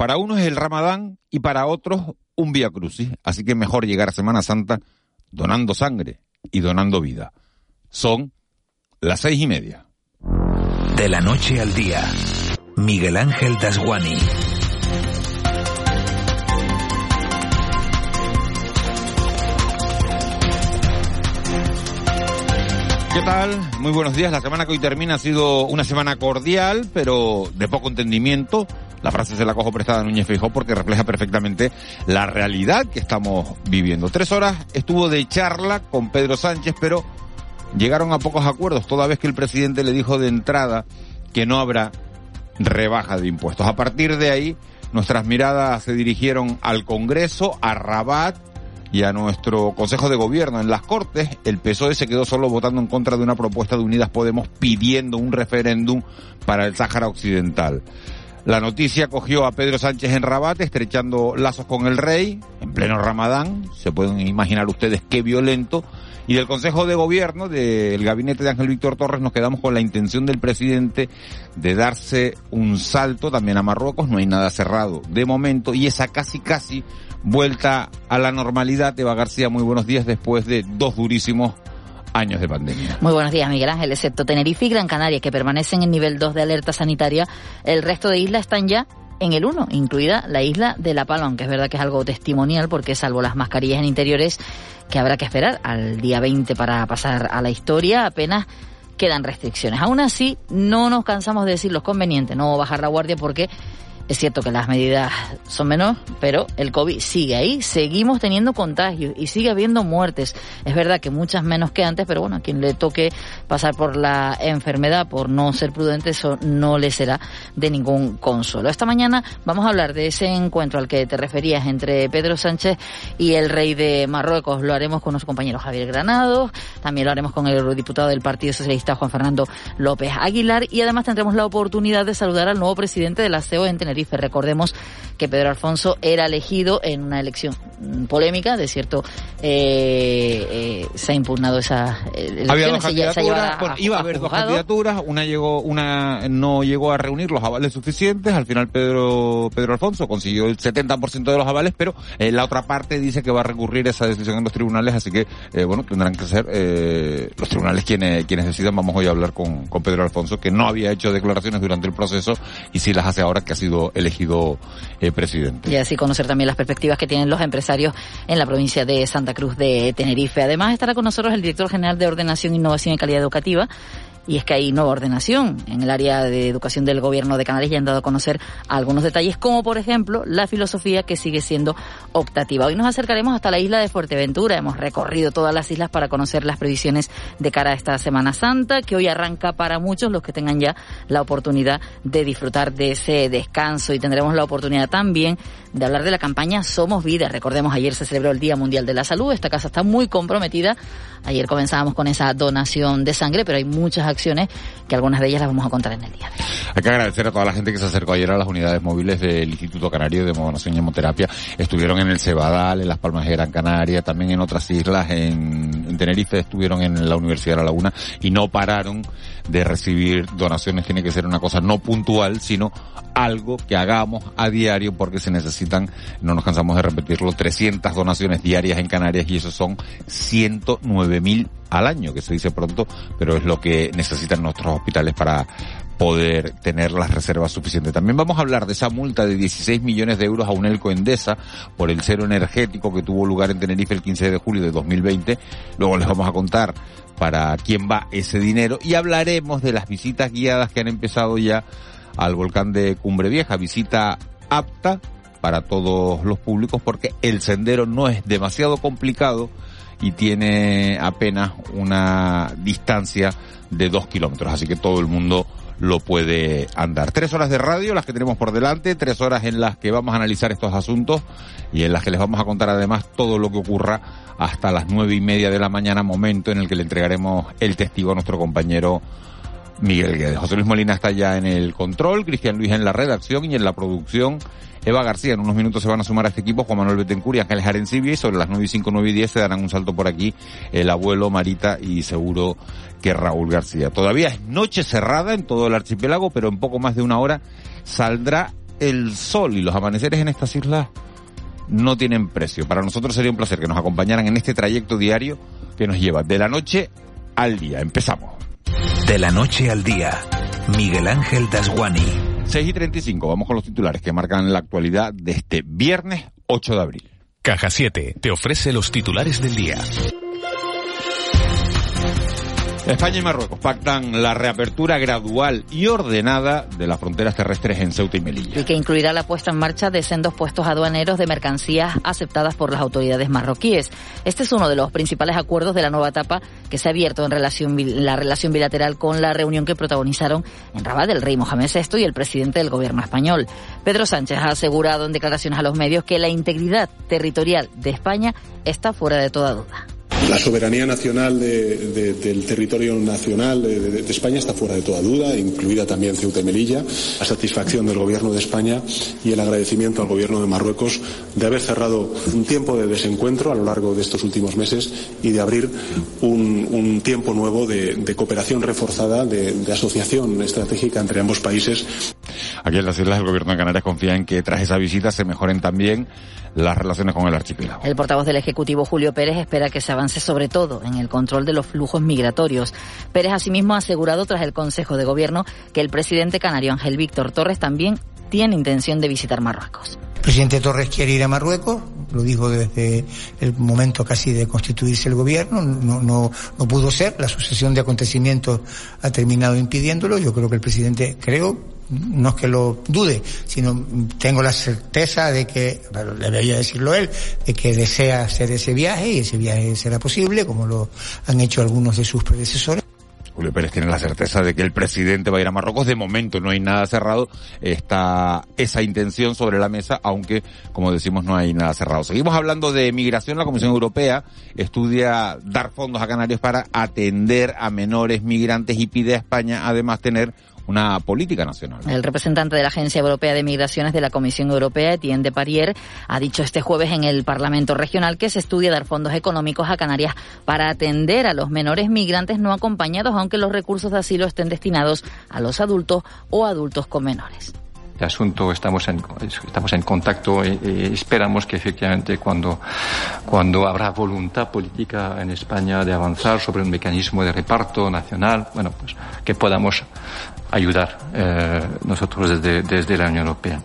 Para unos es el Ramadán y para otros un Vía Crucis, así que mejor llegar a Semana Santa donando sangre y donando vida. Son las seis y media. De la noche al día, Miguel Ángel Dasguani. ¿Qué tal? Muy buenos días. La semana que hoy termina ha sido una semana cordial, pero de poco entendimiento. La frase se la cojo prestada a Núñez Feijóo porque refleja perfectamente la realidad que estamos viviendo. Tres horas estuvo de charla con Pedro Sánchez, pero llegaron a pocos acuerdos, toda vez que el presidente le dijo de entrada que no habrá rebaja de impuestos. A partir de ahí, nuestras miradas se dirigieron al Congreso, a Rabat y a nuestro Consejo de Gobierno. En las Cortes, el PSOE se quedó solo votando en contra de una propuesta de Unidas Podemos pidiendo un referéndum para el Sáhara Occidental. La noticia cogió a Pedro Sánchez en Rabat, estrechando lazos con el rey, en pleno Ramadán, se pueden imaginar ustedes qué violento, y del Consejo de Gobierno, del gabinete de Ángel Víctor Torres, nos quedamos con la intención del presidente de darse un salto también a Marruecos, no hay nada cerrado de momento, y esa casi casi vuelta a la normalidad. Eva García, muy buenos días. Después de dos durísimos años de pandemia. Muy buenos días, Miguel Ángel. Excepto Tenerife y Gran Canaria, que permanecen en nivel 2 de alerta sanitaria, el resto de islas están ya en el 1, incluida la isla de La Palma, aunque es verdad que es algo testimonial, porque salvo las mascarillas en interiores, que habrá que esperar al día 20 para pasar a la historia, apenas quedan restricciones. Aún así, no nos cansamos de decir lo conveniente, no bajar la guardia porque es cierto que las medidas son menos, pero el COVID sigue ahí, seguimos teniendo contagios y sigue habiendo muertes. Es verdad que muchas menos que antes, pero bueno, a quien le toque pasar por la enfermedad por no ser prudente, eso no le será de ningún consuelo. Esta mañana vamos a hablar de ese encuentro al que te referías entre Pedro Sánchez y el rey de Marruecos. Lo haremos con nuestro compañero Javier Granados, también lo haremos con el eurodiputado del Partido Socialista Juan Fernando López Aguilar y además tendremos la oportunidad de saludar al nuevo presidente de la CEO en Tenerife Recordemos que Pedro Alfonso era elegido en una elección polémica, de cierto, eh, eh, se ha impugnado esa elección. Había dos candidaturas, bueno, iba a haber dos candidaturas, una llegó, una no llegó a reunir los avales suficientes, al final Pedro, Pedro Alfonso consiguió el 70% de los avales, pero eh, la otra parte dice que va a recurrir esa decisión en los tribunales, así que, eh, bueno, tendrán que ser eh, los tribunales quienes, quienes decidan. Vamos hoy a hablar con, con Pedro Alfonso, que no había hecho declaraciones durante el proceso y sí las hace ahora que ha sido elegido eh, presidente. Y así conocer también las perspectivas que tienen los empresarios en la provincia de Santa Cruz de Tenerife. Además estará con nosotros el director general de Ordenación, Innovación y Calidad Educativa, y es que hay nueva ordenación en el área de educación del gobierno de Canarias y han dado a conocer algunos detalles, como por ejemplo la filosofía que sigue siendo optativa. Hoy nos acercaremos hasta la isla de Fuerteventura. Hemos recorrido todas las islas para conocer las previsiones de cara a esta Semana Santa, que hoy arranca para muchos los que tengan ya la oportunidad de disfrutar de ese descanso y tendremos la oportunidad también de hablar de la campaña Somos Vida. Recordemos, ayer se celebró el Día Mundial de la Salud. Esta casa está muy comprometida. Ayer comenzábamos con esa donación de sangre, pero hay muchas acciones que algunas de ellas las vamos a contar en el día. de hoy. Hay que agradecer a toda la gente que se acercó ayer a las unidades móviles del Instituto Canario de Modonación y Hemoterapia. Estuvieron en el Cebadal, en Las Palmas de Gran Canaria, también en otras islas, en, en Tenerife, estuvieron en la Universidad de La Laguna y no pararon de recibir donaciones. Tiene que ser una cosa no puntual, sino algo que hagamos a diario porque se necesitan, no nos cansamos de repetirlo, 300 donaciones diarias en Canarias y eso son 109 mil al año, que se dice pronto, pero es lo que necesitan nuestros hospitales para poder tener las reservas suficientes. También vamos a hablar de esa multa de 16 millones de euros a Unelco Endesa por el cero energético que tuvo lugar en Tenerife el 15 de julio de 2020. Luego les vamos a contar para quién va ese dinero y hablaremos de las visitas guiadas que han empezado ya al volcán de Cumbre Vieja, visita apta para todos los públicos porque el sendero no es demasiado complicado y tiene apenas una distancia de dos kilómetros, así que todo el mundo lo puede andar. Tres horas de radio, las que tenemos por delante, tres horas en las que vamos a analizar estos asuntos y en las que les vamos a contar además todo lo que ocurra hasta las nueve y media de la mañana, momento en el que le entregaremos el testigo a nuestro compañero Miguel Guedes. José Luis Molina está ya en el control, Cristian Luis en la redacción y en la producción. Eva García, en unos minutos se van a sumar a este equipo Juan Manuel Betancourt y Ángeles Arencibia y sobre las nueve y cinco, nueve y diez se darán un salto por aquí el abuelo Marita y seguro que Raúl García. Todavía es noche cerrada en todo el archipiélago, pero en poco más de una hora saldrá el sol y los amaneceres en estas islas no tienen precio. Para nosotros sería un placer que nos acompañaran en este trayecto diario que nos lleva de la noche al día. Empezamos. De la noche al día, Miguel Ángel Dasguani. 6 y 35, vamos con los titulares que marcan la actualidad de este viernes 8 de abril. Caja 7 te ofrece los titulares del día. España y Marruecos pactan la reapertura gradual y ordenada de las fronteras terrestres en Ceuta y Melilla. Y que incluirá la puesta en marcha de sendos puestos aduaneros de mercancías aceptadas por las autoridades marroquíes. Este es uno de los principales acuerdos de la nueva etapa que se ha abierto en relación, la relación bilateral con la reunión que protagonizaron en Rabat el rey Mohamed VI y el presidente del gobierno español. Pedro Sánchez ha asegurado en declaraciones a los medios que la integridad territorial de España está fuera de toda duda. La soberanía nacional de, de, del territorio nacional de, España está fuera de toda duda, incluida también Ceuta y Melilla. La satisfacción del Gobierno de España y el agradecimiento al Gobierno de Marruecos de haber cerrado un tiempo de desencuentro a lo largo de estos últimos meses y de abrir un tiempo nuevo de, cooperación reforzada, de asociación estratégica entre ambos países. Aquí en las islas el Gobierno de Canarias confía en que tras esa visita se mejoren también las relaciones con el archipiélago. El portavoz del Ejecutivo, Julio Pérez, espera que se avance sobre todo en el control de los flujos migratorios. Pérez asimismo ha asegurado tras el Consejo de Gobierno que el presidente canario Ángel Víctor Torres también tiene intención de visitar Marruecos. El presidente Torres quiere ir a Marruecos, lo dijo desde el momento casi de constituirse el gobierno, no, no, no pudo ser, la sucesión de acontecimientos ha terminado impidiéndolo, yo creo que el presidente, creo, no es que lo dude, sino tengo la certeza de que, bueno, debería decirlo él, de que desea hacer ese viaje y ese viaje será posible, como lo han hecho algunos de sus predecesores. Julio Pérez tiene la certeza de que el presidente va a ir a Marruecos. De momento no hay nada cerrado. Está esa intención sobre la mesa, aunque, como decimos, no hay nada cerrado. Seguimos hablando de migración. La Comisión Europea estudia dar fondos a Canarias para atender a menores migrantes y pide a España además tener una política nacional. El representante de la Agencia Europea de Migraciones de la Comisión Europea, Etienne de Parier, ha dicho este jueves en el Parlamento Regional que se estudia dar fondos económicos a Canarias para atender a los menores migrantes no acompañados, aunque los recursos de asilo estén destinados a los adultos o adultos con menores este asunto estamos en, estamos en contacto y, y, esperamos que efectivamente cuando, cuando habrá voluntad política en España de avanzar sobre un mecanismo de reparto nacional, bueno, pues que podamos ayudar eh, nosotros desde, desde la Unión Europea.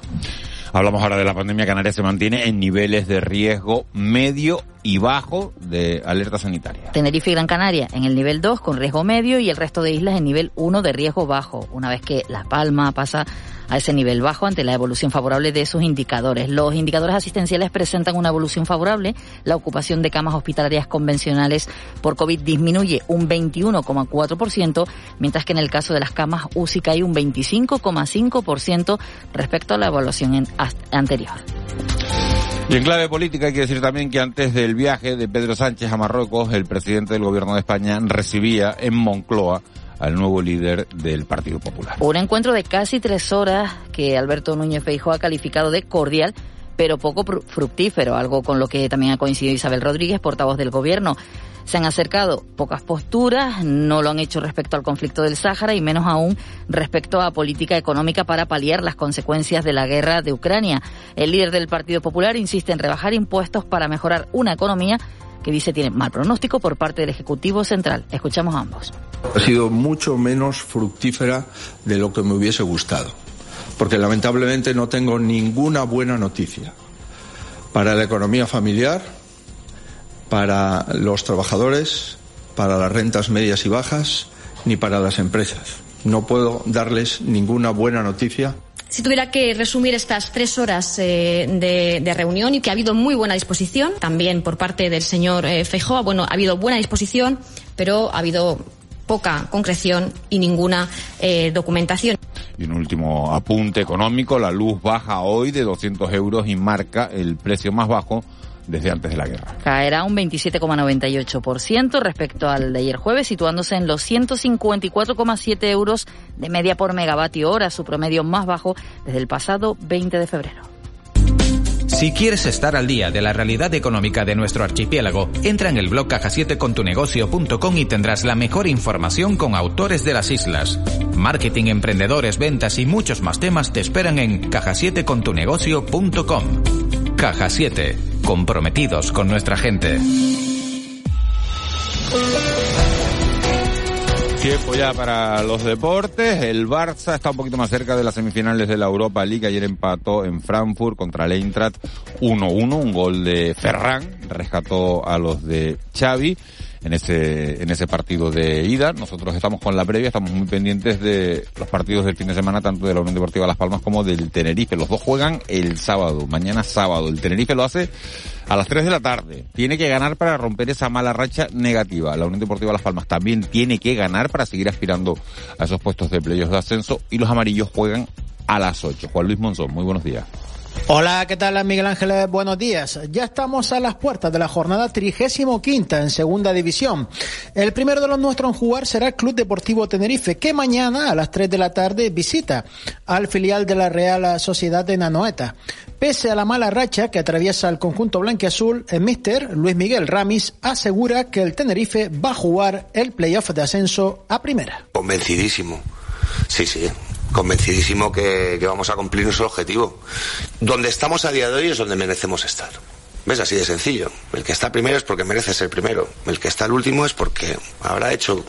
Hablamos ahora de la pandemia. Canarias se mantiene en niveles de riesgo medio y bajo de alerta sanitaria. Tenerife y Gran Canaria en el nivel 2 con riesgo medio y el resto de islas en nivel 1 de riesgo bajo. Una vez que La Palma pasa a ese nivel bajo ante la evolución favorable de sus indicadores. Los indicadores asistenciales presentan una evolución favorable. La ocupación de camas hospitalarias convencionales por COVID disminuye un 21,4%, mientras que en el caso de las camas UCI cae un 25,5% respecto a la evaluación anterior. Y en clave política hay que decir también que antes del viaje de Pedro Sánchez a Marruecos, el presidente del gobierno de España recibía en Moncloa al nuevo líder del Partido Popular. Un encuentro de casi tres horas que Alberto Núñez Feijóo ha calificado de cordial pero poco fructífero, algo con lo que también ha coincidido Isabel Rodríguez, portavoz del gobierno. Se han acercado pocas posturas, no lo han hecho respecto al conflicto del Sáhara y menos aún respecto a política económica para paliar las consecuencias de la guerra de Ucrania. El líder del Partido Popular insiste en rebajar impuestos para mejorar una economía que dice tiene mal pronóstico por parte del Ejecutivo Central. Escuchamos a ambos. Ha sido mucho menos fructífera de lo que me hubiese gustado porque lamentablemente no tengo ninguna buena noticia para la economía familiar, para los trabajadores, para las rentas medias y bajas, ni para las empresas. No puedo darles ninguna buena noticia. Si tuviera que resumir estas tres horas eh, de, reunión y que ha habido muy buena disposición, también por parte del señor eh, bueno, ha habido buena disposición, pero ha habido poca concreción y ninguna eh, documentación. Y un último apunte económico, la luz baja hoy de 200 euros y marca el precio más bajo desde antes de la guerra. Caerá un 27,98% respecto al de ayer jueves, situándose en los 154,7 euros de media por megavatio hora, su promedio más bajo desde el pasado 20 de febrero. Si quieres estar al día de la realidad económica de nuestro archipiélago, entra en el blog caja7contunegocio.com y tendrás la mejor información con autores de las islas. Marketing, emprendedores, ventas y muchos más temas te esperan en caja7contunegocio.com. Caja 7, comprometidos con nuestra gente. Tiempo ya para los deportes. El Barça está un poquito más cerca de las semifinales de la Europa League. Ayer empató en Frankfurt contra el Eintracht 1-1. Un gol de Ferran rescató a los de Xavi en ese, en ese partido de ida. Nosotros estamos con la previa, estamos muy pendientes de los partidos del fin de semana, tanto de la Unión Deportiva Las Palmas como del Tenerife. Los dos juegan el sábado, mañana sábado. El Tenerife lo hace a las 3 de la tarde. Tiene que ganar para romper esa mala racha negativa. La Unión Deportiva Las Palmas también tiene que ganar para seguir aspirando a esos puestos de playoffs de ascenso y los amarillos juegan a las 8. Juan Luis Monzón, muy buenos días. Hola, ¿qué tal Miguel Ángel? Buenos días. Ya estamos a las puertas de la jornada 35 en Segunda División. El primero de los nuestros en jugar será el Club Deportivo Tenerife, que mañana a las 3 de la tarde visita al filial de la Real Sociedad de Nanoeta. Pese a la mala racha que atraviesa el conjunto blanquiazul, el mister Luis Miguel Ramis asegura que el Tenerife va a jugar el playoff de ascenso a primera. Convencidísimo. Sí, sí, convencidísimo que, que, vamos a cumplir nuestro objetivo. Donde estamos a día de hoy es donde merecemos estar. ¿Ves? Así de sencillo. El que está primero es porque merece ser primero. El que está el último es porque habrá hecho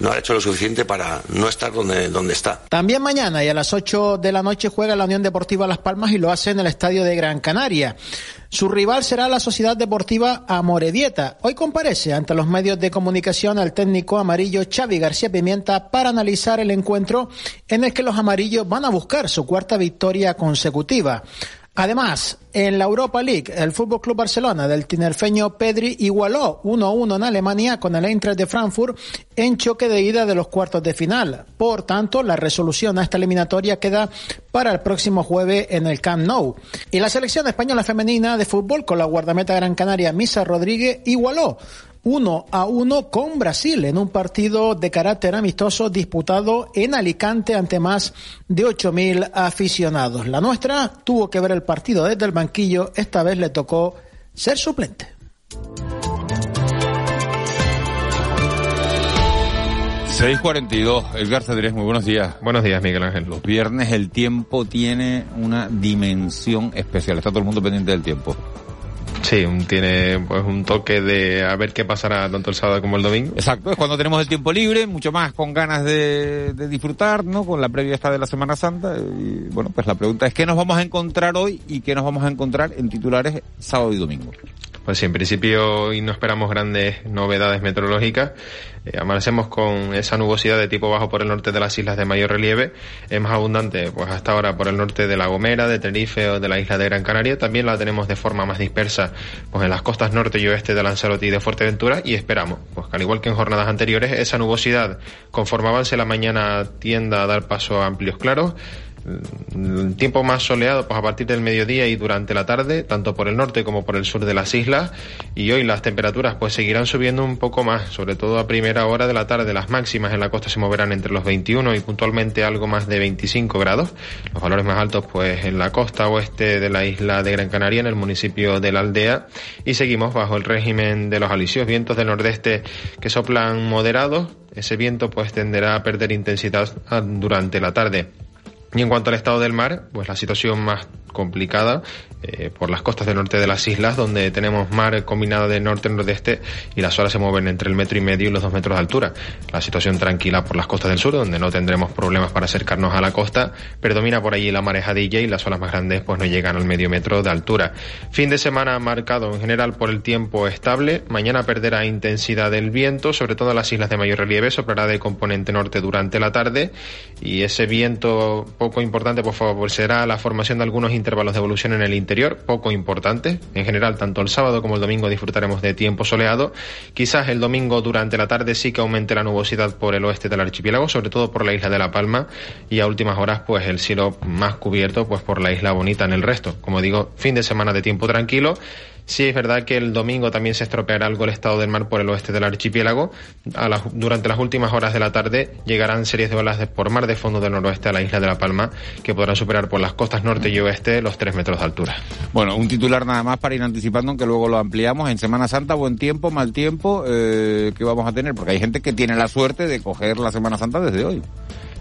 no ha hecho lo suficiente para no estar donde, donde está. También mañana y a las 8 de la noche juega la Unión Deportiva Las Palmas y lo hace en el estadio de Gran Canaria. Su rival será la Sociedad Deportiva Amoredieta. Hoy comparece ante los medios de comunicación al técnico amarillo Xavi García Pimienta para analizar el encuentro en el que los amarillos van a buscar su cuarta victoria consecutiva. Además, en la Europa League, el Fútbol Club Barcelona del tinerfeño Pedri igualó 1-1 en Alemania con el Eintracht de Frankfurt en choque de ida de los cuartos de final. Por tanto, la resolución a esta eliminatoria queda para el próximo jueves en el Camp Nou. Y la selección española femenina de fútbol con la guardameta gran canaria Misa Rodríguez igualó 1 a 1 con Brasil en un partido de carácter amistoso disputado en Alicante ante más de 8.000 aficionados. La nuestra tuvo que ver el partido desde el banquillo, esta vez le tocó ser suplente. ...6.42, Edgar Cedrés, muy buenos días. Buenos días, Miguel Ángel. Los viernes el tiempo tiene una dimensión especial, está todo el mundo pendiente del tiempo. Sí, tiene pues un toque de a ver qué pasará tanto el sábado como el domingo. Exacto, es cuando tenemos el tiempo libre, mucho más con ganas de, disfrutar, ¿no? Con la previa esta de la Semana Santa. Y bueno, pues la pregunta es qué nos vamos a encontrar hoy y qué nos vamos a encontrar en titulares sábado y domingo. Pues sí, en principio hoy no esperamos grandes novedades meteorológicas. Eh, amanecemos con esa nubosidad de tipo bajo por el norte de las islas de mayor relieve. Es más abundante, pues hasta ahora por el norte de La Gomera, de Tenerife o de la isla de Gran Canaria. También la tenemos de forma más dispersa, pues en las costas norte y oeste de Lanzarote y de Fuerteventura. Y esperamos, pues que al igual que en jornadas anteriores, esa nubosidad, conforme avance la mañana, tienda a dar paso a amplios claros tiempo más soleado pues a partir del mediodía y durante la tarde, tanto por el norte como por el sur de las islas. Y hoy las temperaturas pues seguirán subiendo un poco más, sobre todo a primera hora de la tarde. Las máximas en la costa se moverán entre los 21 y puntualmente algo más de 25 grados. Los valores más altos pues en la costa oeste de la isla de Gran Canaria, en el municipio de la aldea. Y seguimos bajo el régimen de los alisios, vientos del nordeste que soplan moderados. Ese viento pues tenderá a perder intensidad durante la tarde. Y en cuanto al estado del mar, pues la situación más complicada eh, por las costas del norte de las islas, donde tenemos mar combinado de norte-nordeste y las olas se mueven entre el metro y medio y los dos metros de altura. La situación tranquila por las costas del sur, donde no tendremos problemas para acercarnos a la costa, predomina por allí la marejadilla y las olas más grandes pues no llegan al medio metro de altura. Fin de semana marcado en general por el tiempo estable. Mañana perderá intensidad del viento, sobre todo las islas de mayor relieve, soplará de componente norte durante la tarde y ese viento poco importante pues favorecerá la formación de algunos intervalos de evolución en el interior, poco importantes. En general, tanto el sábado como el domingo disfrutaremos de tiempo soleado. Quizás el domingo durante la tarde sí que aumente la nubosidad por el oeste del archipiélago, sobre todo por la isla de La Palma, y a últimas horas, pues el cielo más cubierto, pues por la isla bonita en el resto. Como digo, fin de semana de tiempo tranquilo Sí, es verdad que el domingo también se estropeará algo el estado del mar por el oeste del archipiélago. durante las últimas horas de la tarde llegarán series de olas de, por mar de fondo del noroeste a la isla de La Palma, que podrán superar por las costas norte y oeste los 3 metros de altura. Bueno, un titular nada más para ir anticipando, aunque luego lo ampliamos. En Semana Santa, buen tiempo, mal tiempo, eh, ¿qué vamos a tener? Porque hay gente que tiene la suerte de coger la Semana Santa desde hoy.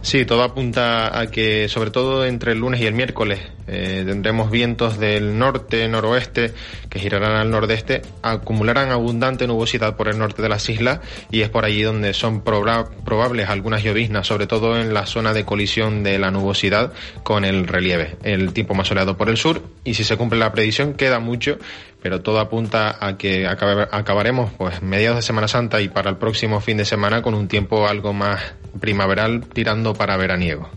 Sí, todo apunta a que, sobre todo entre el lunes y el miércoles, eh, tendremos vientos del norte, noroeste, que girarán al nordeste, acumularán abundante nubosidad por el norte de las islas y es por allí donde son probables algunas lloviznas, sobre todo en la zona de colisión de la nubosidad con el relieve. El tiempo más soleado por el sur y si se cumple la predicción queda mucho, pero todo apunta a que acabaremos pues mediados de Semana Santa y para el próximo fin de semana con un tiempo algo más primaveral tirando para veraniego.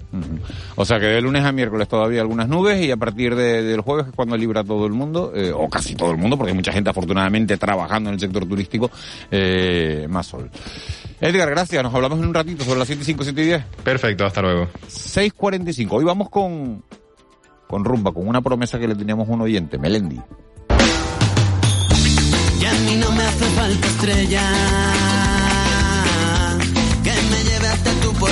O sea que de lunes a miércoles todavía algunas nubes y a partir del jueves es cuando libra todo el mundo, eh, o casi todo el mundo, porque hay mucha gente afortunadamente trabajando en el sector turístico, eh, más sol. Edgar, gracias. Nos hablamos en un ratito sobre las 7 y 5, 7 y 10. Perfecto, hasta luego. 6.45. Hoy vamos con, con rumba, con una promesa que le teníamos a un oyente, Melendi. Y a mí no me hace falta estrella que me Como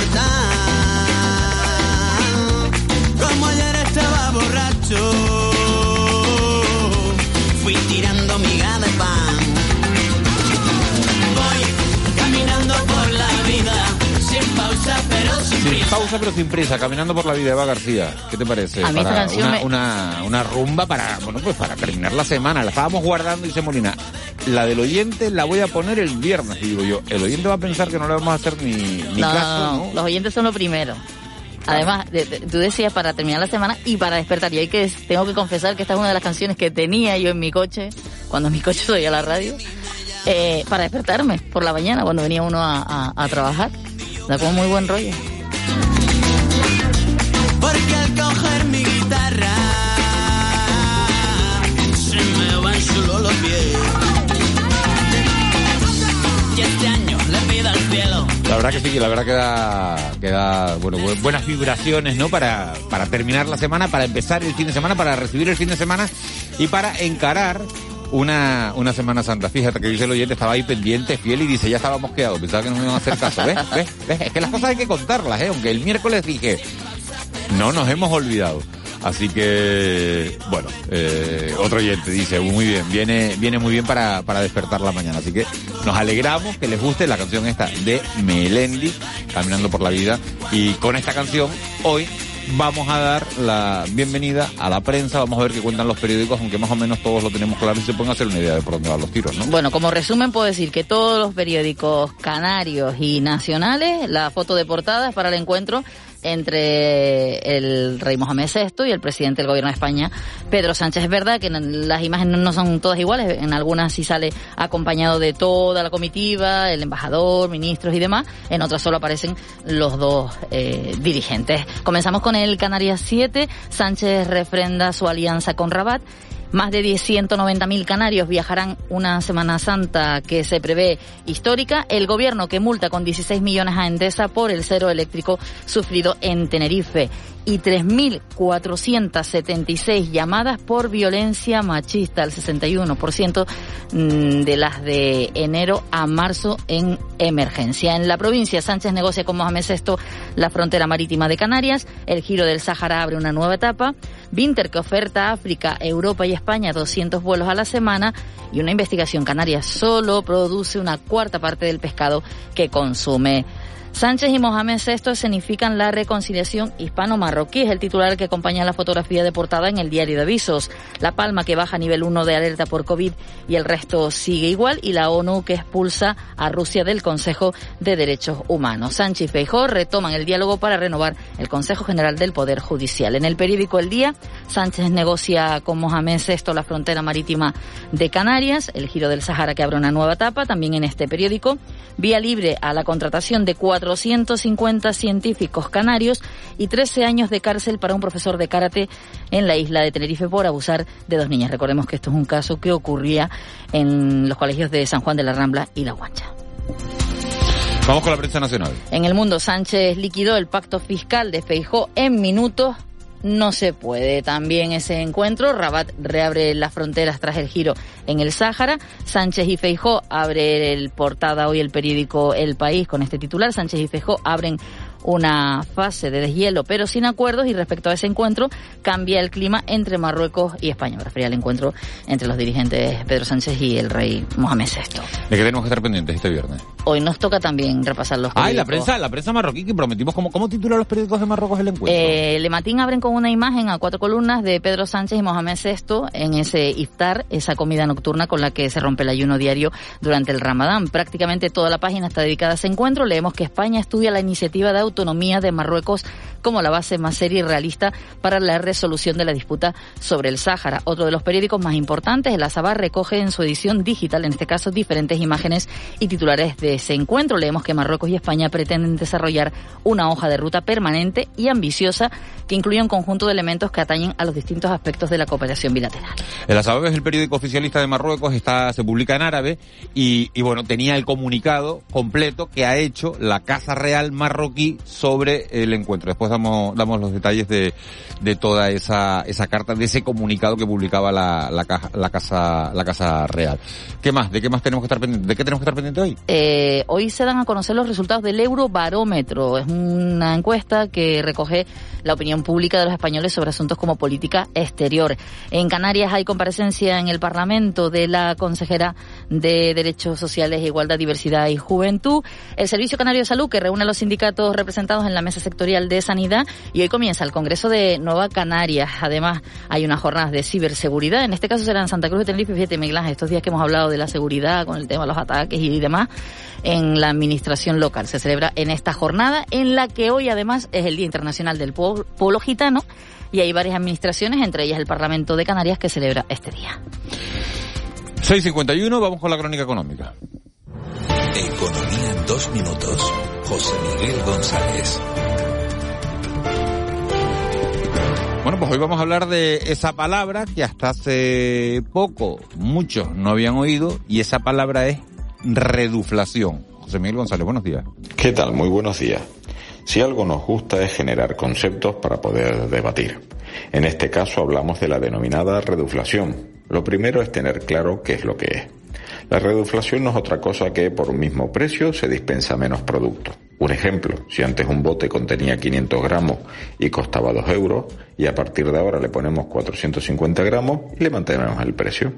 ayer estaba borracho, fui tirando miga de pan. Pausa pero sin, sin pausa pero sin prisa, caminando por la vida, Eva García. ¿Qué te parece? A mí para canción una, me... una, una, rumba para, bueno, pues para terminar la semana. La estábamos guardando y dice Molina, la del oyente la voy a poner el viernes. Y digo yo, el oyente va a pensar que no le vamos a hacer ni, ni no, caso, no, no, los oyentes son lo primero. Además, de, de, tú decías para terminar la semana y para despertar. Y hay que, tengo que confesar que esta es una de las canciones que tenía yo en mi coche, cuando mi coche oía la radio, eh, para despertarme por la mañana, cuando venía uno a, a, a trabajar. Da como muy buen rollo. Porque al coger mi guitarra se me van solo los pies. Y este año le pido al cielo. La verdad que sí, que la verdad que da, que da bueno, bu- buenas vibraciones, ¿no? Para, para terminar la semana, para empezar el fin de semana, para recibir el fin de semana y para encarar una, una Semana Santa. Fíjate que dice el oyente, estaba ahí pendiente, fiel y dice, ya estábamos quedados, pensaba que no me iban a hacer caso. ¿Ves? ¿Ves? Es que las cosas hay que contarlas, ¿eh? Aunque el miércoles dije, no nos hemos olvidado. Así que, bueno, eh, otro oyente dice, muy bien, viene, viene muy bien para, para despertar la mañana. Así que nos alegramos que les guste la canción esta de Melendi, Caminando por la Vida. Y con esta canción, hoy vamos a dar la bienvenida a la prensa, vamos a ver qué cuentan los periódicos, aunque más o menos todos lo tenemos claro y se pueden hacer una idea de por dónde van los tiros, ¿no? Bueno, como resumen puedo decir que todos los periódicos canarios y nacionales, la foto de portada es para el encuentro entre el rey Mohamed VI y el presidente del gobierno de España, Pedro Sánchez. Es verdad que las imágenes no son todas iguales, en algunas sí sale acompañado de toda la comitiva, el embajador, ministros y demás, en otras solo aparecen los dos eh, dirigentes. Comenzamos con el Canarias 7, Sánchez refrenda su alianza con Rabat. Más de 190.000 canarios viajarán una Semana Santa que se prevé histórica. El gobierno que multa con 16 millones a Endesa por el cero eléctrico sufrido en Tenerife y 3.476 llamadas por violencia machista, el 61% de las de enero a marzo en emergencia. En la provincia, Sánchez negocia con Mohamed VI la frontera marítima de Canarias, el giro del Sáhara abre una nueva etapa, Vinter que oferta a África, Europa y España 200 vuelos a la semana y una investigación canaria solo produce una cuarta parte del pescado que consume Sánchez y Mohamed VI escenifican la reconciliación hispano-marroquí. Es el titular que acompaña la fotografía de portada en el diario de avisos. La Palma que baja a nivel 1 de alerta por COVID y el resto sigue igual. Y la ONU que expulsa a Rusia del Consejo de Derechos Humanos. Sánchez y Feijóo retoman el diálogo para renovar el Consejo General del Poder Judicial. En el periódico El Día, Sánchez negocia con Mohamed VI la frontera marítima de Canarias, el giro del Sahara que abre una nueva etapa. También en este periódico, vía libre a la contratación de cuatro 450 científicos canarios y 13 años de cárcel para un profesor de karate en la isla de Tenerife por abusar de dos niñas. Recordemos que esto es un caso que ocurría en los colegios de San Juan de la Rambla y La Guancha. Vamos con la prensa nacional. En el mundo, Sánchez liquidó el pacto fiscal de Feijó en minutos. No se puede también ese encuentro. Rabat reabre las fronteras tras el giro en el Sáhara. Sánchez y Feijó abre el portada hoy el periódico El País con este titular. Sánchez y Feijó abren una fase de deshielo, pero sin acuerdos. Y respecto a ese encuentro, cambia el clima entre Marruecos y España. Refería al encuentro entre los dirigentes Pedro Sánchez y el rey Mohamed VI. ¿De qué tenemos que estar pendientes este viernes? Hoy nos toca también repasar los Ay, periódicos. la prensa, la prensa marroquí que prometimos. ¿Cómo, cómo titulan los periódicos de Marruecos el encuentro? Eh, Le Matín abren con una imagen a cuatro columnas de Pedro Sánchez y Mohamed VI en ese iftar, esa comida nocturna con la que se rompe el ayuno diario durante el Ramadán. Prácticamente toda la página está dedicada a ese encuentro. Leemos que España estudia la iniciativa de autonomía de Marruecos como la base más seria y realista para la resolución de la disputa sobre el Sáhara. Otro de los periódicos más importantes, el Azabar, recoge en su edición digital, en este caso, diferentes imágenes y titulares de ese encuentro. Leemos que Marruecos y España pretenden desarrollar una hoja de ruta permanente y ambiciosa que incluye un conjunto de elementos que atañen a los distintos aspectos de la cooperación bilateral. El Azabab es el periódico oficialista de Marruecos, está, se publica en árabe y, y bueno, tenía el comunicado completo que ha hecho la Casa Real marroquí sobre el encuentro. Después damos, damos los detalles de, de toda esa, esa carta, de ese comunicado que publicaba la, la, caja- la Casa, la Casa Real. ¿Qué más? ¿De qué más tenemos que estar pendientes? ¿De qué tenemos que estar pendientes hoy? Eh, hoy se dan a conocer los resultados del Eurobarómetro. Es una encuesta que recoge la opinión pública de los españoles sobre asuntos como política exterior. En Canarias hay comparecencia en el Parlamento de la consejera de Derechos Sociales, Igualdad, Diversidad y Juventud. El Servicio Canario de Salud, que reúne a los sindicatos representados en la mesa sectorial de Sanidad. Y hoy comienza el Congreso de Nueva Canarias. Además, hay unas jornadas de ciberseguridad. En este caso será en Santa Cruz de Tenerife. Fíjate, Miguel Ángel, estos días que hemos hablado de la seguridad con el tema de los ataques y demás en la administración local. Se celebra en esta jornada en la que hoy además es el Día Internacional del Pueblo, Pueblo Gitano y hay varias administraciones, entre ellas el Parlamento de Canarias, que celebra este día. 6.51, vamos con la crónica económica. Economía en dos minutos. José Miguel González. Bueno, pues hoy vamos a hablar de esa palabra que hasta hace poco muchos no habían oído y esa palabra es reduflación. José Miguel González, buenos días. ¿Qué tal? Muy buenos días. Si algo nos gusta es generar conceptos para poder debatir. En este caso hablamos de la denominada reduflación. Lo primero es tener claro qué es lo que es. La reduflación no es otra cosa que por un mismo precio se dispensa menos producto. Un ejemplo, si antes un bote contenía 500 gramos y costaba 2 euros, y a partir de ahora le ponemos 450 gramos y le mantenemos el precio.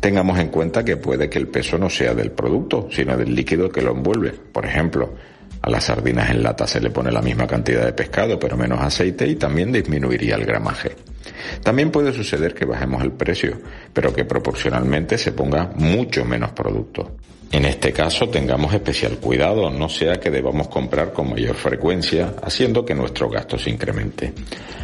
Tengamos en cuenta que puede que el peso no sea del producto, sino del líquido que lo envuelve. Por ejemplo, a las sardinas en lata se le pone la misma cantidad de pescado pero menos aceite y también disminuiría el gramaje. También puede suceder que bajemos el precio, pero que proporcionalmente se ponga mucho menos producto. En este caso tengamos especial cuidado, no sea que debamos comprar con mayor frecuencia, haciendo que nuestro gasto se incremente.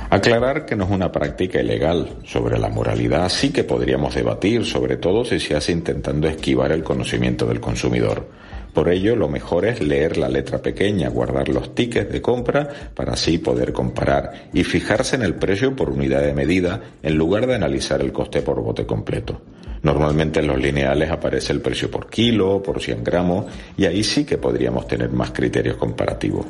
Aclarar que no es una práctica ilegal. Sobre la moralidad sí que podríamos debatir, sobre todo si se hace intentando esquivar el conocimiento del consumidor. Por ello, lo mejor es leer la letra pequeña, guardar los tickets de compra para así poder comparar y fijarse en el precio por unidad de medida en lugar de analizar el coste por bote completo. Normalmente en los lineales aparece el precio por kilo, por 100 gramos y ahí sí que podríamos tener más criterios comparativos.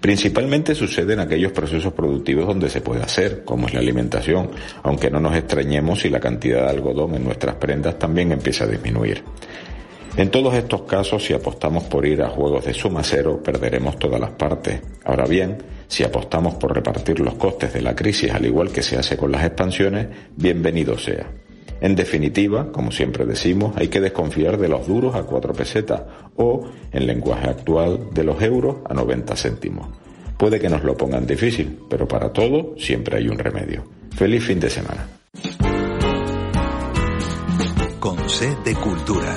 Principalmente sucede en aquellos procesos productivos donde se puede hacer, como es la alimentación, aunque no nos extrañemos si la cantidad de algodón en nuestras prendas también empieza a disminuir. En todos estos casos, si apostamos por ir a juegos de suma cero, perderemos todas las partes. Ahora bien, si apostamos por repartir los costes de la crisis al igual que se hace con las expansiones, bienvenido sea. En definitiva, como siempre decimos, hay que desconfiar de los duros a cuatro pesetas o, en lenguaje actual, de los euros a 90 céntimos. Puede que nos lo pongan difícil, pero para todo siempre hay un remedio. Feliz fin de semana. Con C de Cultura.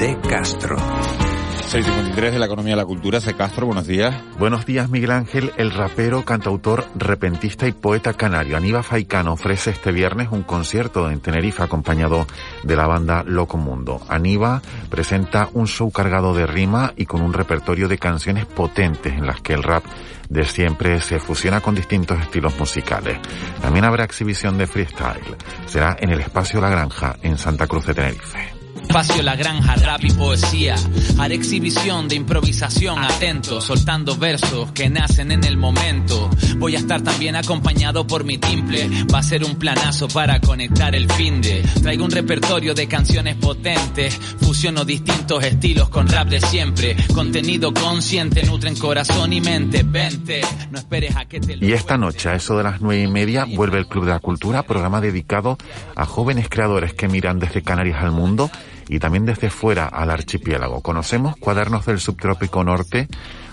C Castro. 653 de la economía de la cultura, C. Castro, buenos días. Buenos días, Miguel Ángel. El rapero, cantautor, repentista y poeta canario Aníbal Faicano ofrece este viernes un concierto en Tenerife acompañado de la banda Loco Mundo. Aníbal presenta un show cargado de rima y con un repertorio de canciones potentes en las que el rap de siempre se fusiona con distintos estilos musicales. También habrá exhibición de freestyle. Será en el espacio La Granja, en Santa Cruz de Tenerife. Espacio La Granja, rap y poesía. Haré exhibición de improvisación atento, soltando versos que nacen en el momento. Voy a estar también acompañado por mi timple. Va a ser un planazo para conectar el fin de. Traigo un repertorio de canciones potentes. Fusiono distintos estilos con rap de siempre. Contenido consciente, nutren corazón y mente. Vente, no esperes a que te lo Y esta noche, a eso de las nueve y media, vuelve el Club de la Cultura, programa dedicado a jóvenes creadores que miran desde Canarias al mundo y también desde fuera al archipiélago. Conocemos Cuadernos del Subtrópico Norte,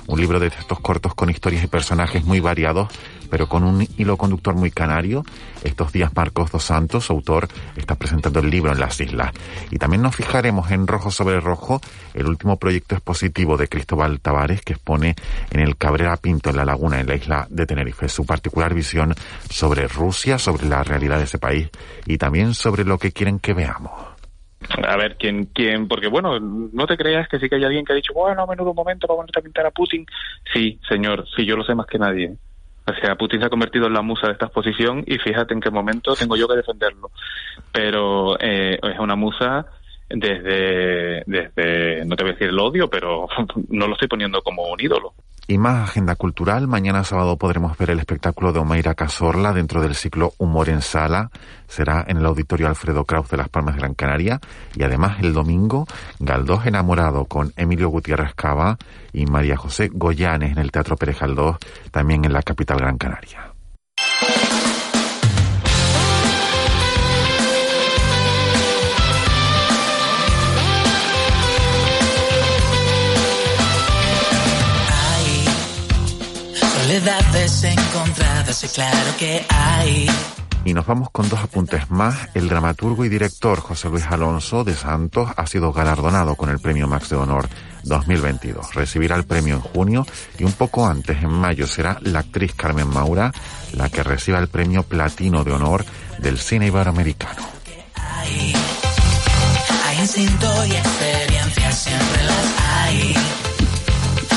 un libro de textos cortos con historias y personajes muy variados, pero con un hilo conductor muy canario. Estos días Marcos dos Santos, autor, está presentando el libro en las islas. Y también nos fijaremos en Rojo sobre Rojo, el último proyecto expositivo de Cristóbal Tavares que expone en el Cabrera Pinto, en la laguna, en la isla de Tenerife, su particular visión sobre Rusia, sobre la realidad de ese país y también sobre lo que quieren que veamos. A ver, ¿quién, quién? Porque bueno, no te creas que sí que hay alguien que ha dicho, bueno, a menudo momento para ponerte a pintar a Putin. Sí, señor, sí, yo lo sé más que nadie. O sea, Putin se ha convertido en la musa de esta exposición y fíjate en qué momento tengo yo que defenderlo. Pero eh, es una musa desde, desde, no te voy a decir el odio, pero no lo estoy poniendo como un ídolo. Y más agenda cultural. Mañana sábado podremos ver el espectáculo de Omeira Casorla dentro del ciclo Humor en Sala. Será en el Auditorio Alfredo Kraus de Las Palmas de Gran Canaria. Y además el domingo, Galdós enamorado con Emilio Gutiérrez Cava y María José Goyanes en el Teatro Pérez Galdós, también en la capital Gran Canaria. Encontradas y claro que hay. Y nos vamos con dos apuntes más. El dramaturgo y director José Luis Alonso de Santos ha sido galardonado con el Premio Max de Honor 2022. Recibirá el premio en junio y un poco antes, en mayo, será la actriz Carmen Maura la que reciba el Premio Platino de Honor del Cine Iberoamericano. Hay, hay instinto y experiencia, siempre las hay.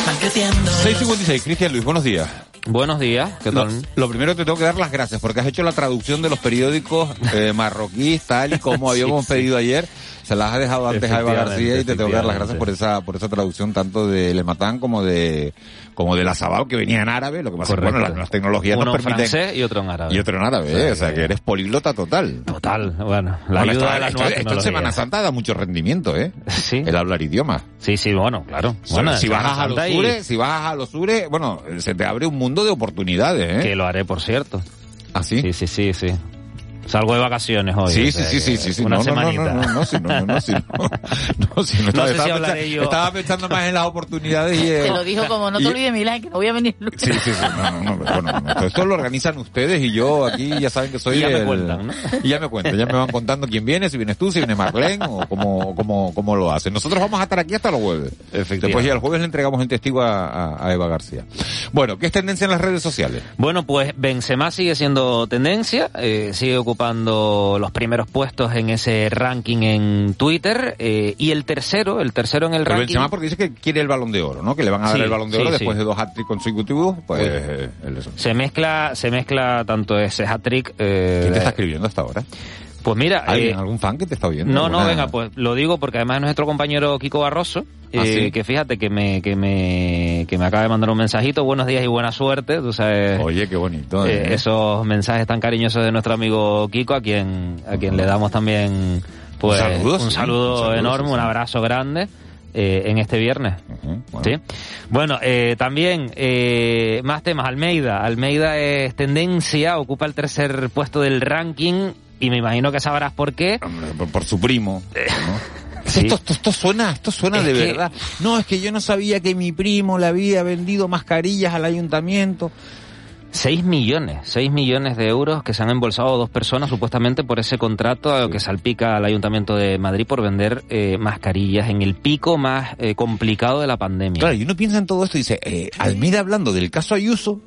Van creciendo. 656, Cristian Luis, buenos días. Buenos días, ¿qué Lo, tal? lo primero te tengo que dar las gracias porque has hecho la traducción de los periódicos eh, marroquíes tal y como habíamos sí. pedido ayer. Se las has dejado antes a Eva García y te tengo que dar las gracias por esa por esa traducción tanto de Le Matan como de como de la Sabal que venía en árabe. Lo que pasa es que bueno, las, las tecnologías Uno nos permiten francés y otro en árabe. y otro en árabe, Sí, ¿eh? o sea que eres políglota total. Total, bueno, la Bueno, ayuda esto, de esto- esto en. Semana Santa da mucho rendimiento, ¿eh? Sí. El hablar idiomas. Sí, sí, bueno, claro. Bueno, si bajas a los y- sures, si bajas a los sures, bueno, se te abre un mundo de oportunidades, ¿eh? Que lo haré, por cierto. ¿Ah, sí? Sí, sí, sí, sí. Salgo de vacaciones hoy. Sí, sí, sí, sí, sí, sí. Una no, no, no, semanita. No, no, no, sí, no, no, no, sí, no. No, sí, no, No estaba, si pensando, más en las oportunidades y... eh, Te lo dijo como, no te olvides, Milán, que no voy a venir lunes. Sí, sí, sí, no, no, no, bueno, esto lo organizan ustedes y yo aquí ya saben que soy Y ya me cuentan, ¿no? Y ya me cuentan, ya me van contando quién viene, si vienes tú, si viene Marlene o cómo, cómo, cómo lo hacen. Nosotros vamos a estar aquí hasta los jueves. Después ya el jueves le entregamos el testigo a, a- a Eva García. Bueno, ¿qué es tendencia en las redes sociales? Bueno, pues Benzema sigue siendo tendencia, eh, sigue ocupando los primeros puestos en ese ranking en Twitter eh, y el tercero, el tercero en el Pero ranking. Benzema porque dice que quiere el balón de oro, ¿no? Que le van a dar el balón de sí, oro sí. después de dos hat-trick consecutivos, pues... Eh, es- Se mezcla, se mezcla tanto ese hat-trick. eh, ¿Quién te está escribiendo hasta ahora? Pues mira, ¿Alguien, eh, algún fan que te está oyendo? No, no, ¿Alguna- venga, pues lo digo porque además es nuestro compañero Kiko Barroso, ¿Ah, eh, sí? que fíjate que me, que me, que me acaba de mandar un mensajito, buenos días y buena suerte, tú sabes. Oye, qué bonito. eh, ¿eh? esos mensajes tan cariñosos de nuestro amigo Kiko, a quien, a quien le damos también, pues, Un saludo, un sí, saludo un saludo, enorme, sí, un abrazo grande. eh, en este viernes. bueno. ¿Sí? Bueno, eh, también eh, más temas. Almeida. Almeida es tendencia, ocupa el tercer puesto del ranking y me imagino que sabrás por qué. Por, por su primo. ¿no? Sí. Esto, esto, esto suena, esto suena Es de que- verdad. No, es que yo no sabía que mi primo le había vendido mascarillas al ayuntamiento. 6 millones, 6 millones de euros que se han embolsado dos personas supuestamente por ese contrato que salpica al Ayuntamiento de Madrid por vender eh, mascarillas en el pico más eh, complicado de la pandemia. Claro, y uno piensa en todo esto y dice, eh, Almeida hablando del caso Ayuso,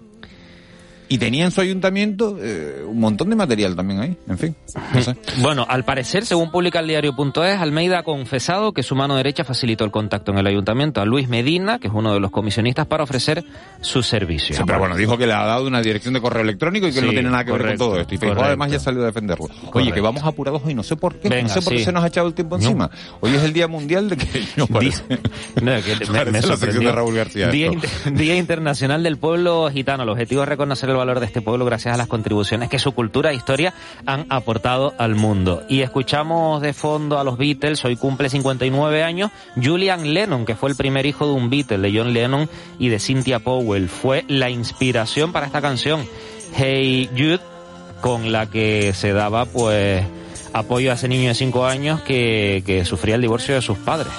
y tenía en su ayuntamiento eh, un montón de material también ahí, en fin. No sé. Bueno, al parecer, según publica el diario.es, Almeida ha confesado que su mano derecha facilitó el contacto en el ayuntamiento a Luis Medina, que es uno de los comisionistas, para ofrecer sus servicios. Sí, pero bueno, dijo que le ha dado una dirección de correo electrónico y que Sí, no tiene nada que ver con todo esto. Y correcto. además ya salió a defenderlo. Oye, Correcto. que vamos apurados hoy, no sé por qué, Venga, no sé por qué se nos ha echado el tiempo encima. Hoy es el Día Mundial de que no parece. No, que me, me la sección de Raúl García Día, Día Internacional del Pueblo Gitano. El objetivo es reconocer el valor de este pueblo gracias a las contribuciones que su cultura e historia han aportado al mundo. Y escuchamos de fondo a los Beatles. Hoy cumple 59 años. Julian Lennon, que fue el primer hijo de un Beatle, de John Lennon y de Cynthia Powell, fue la inspiración para esta canción, Hey Jude, con la que se daba pues apoyo a ese niño de 5 años que, que sufría el divorcio de sus padres.